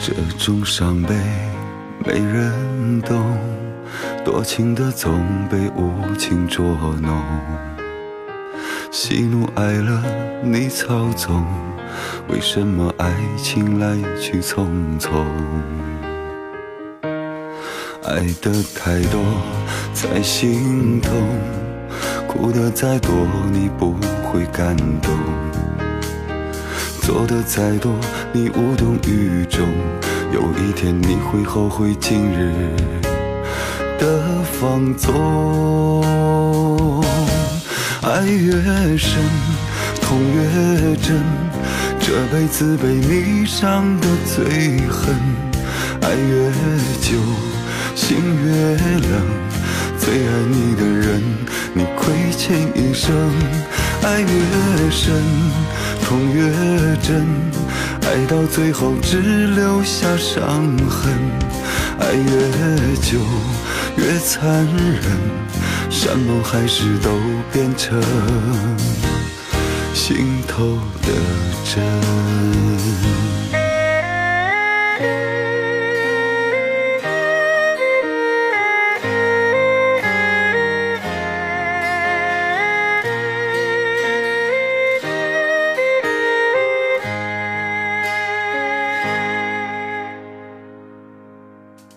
这种伤悲没人懂，多情的总被无情捉弄，喜怒哀乐你操纵，为什么爱情来去匆匆？爱的太多才心痛，哭的再多你不会感动。做的再多，你无动于衷。有一天你会后悔今日的放纵。爱越深，痛越真，这辈子被你伤的最狠。爱越久，心越冷，最爱你的人，你亏欠一生。爱越深。痛越真，爱到最后只留下伤痕。爱越久越残忍，山盟海誓都变成心头的针。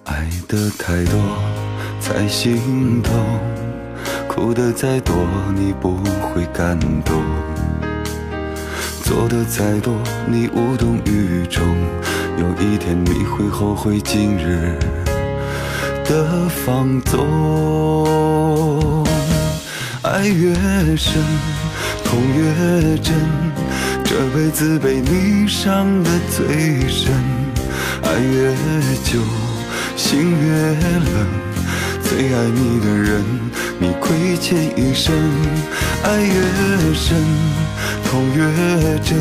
爱的太多才心痛，哭的再多你不会感动，做的再多你无动于衷，有一天你会后悔今日的放纵。爱越深，痛越真，这辈子被你伤的最深。爱越久。心越冷，最爱你的人，你亏欠一生。爱越深，痛越真，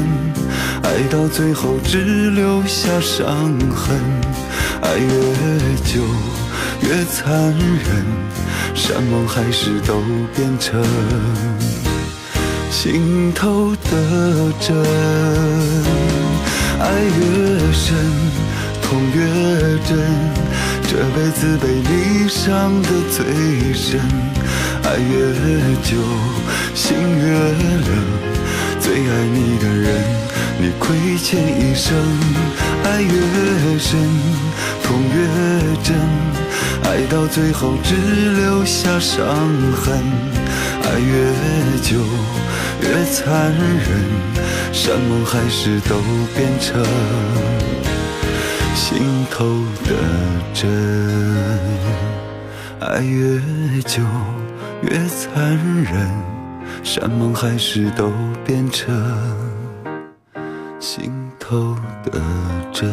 爱到最后只留下伤痕。爱越久越残忍，山盟海誓都变成心头的针。爱越深，痛越真。这辈子被你伤的最深，爱越久心越冷，最爱你的人你亏欠一生。爱越深痛越真，爱到最后只留下伤痕。爱越久越残忍，山盟海誓都变成。心头的针，爱越久越残忍，山盟海誓都变成心头的针。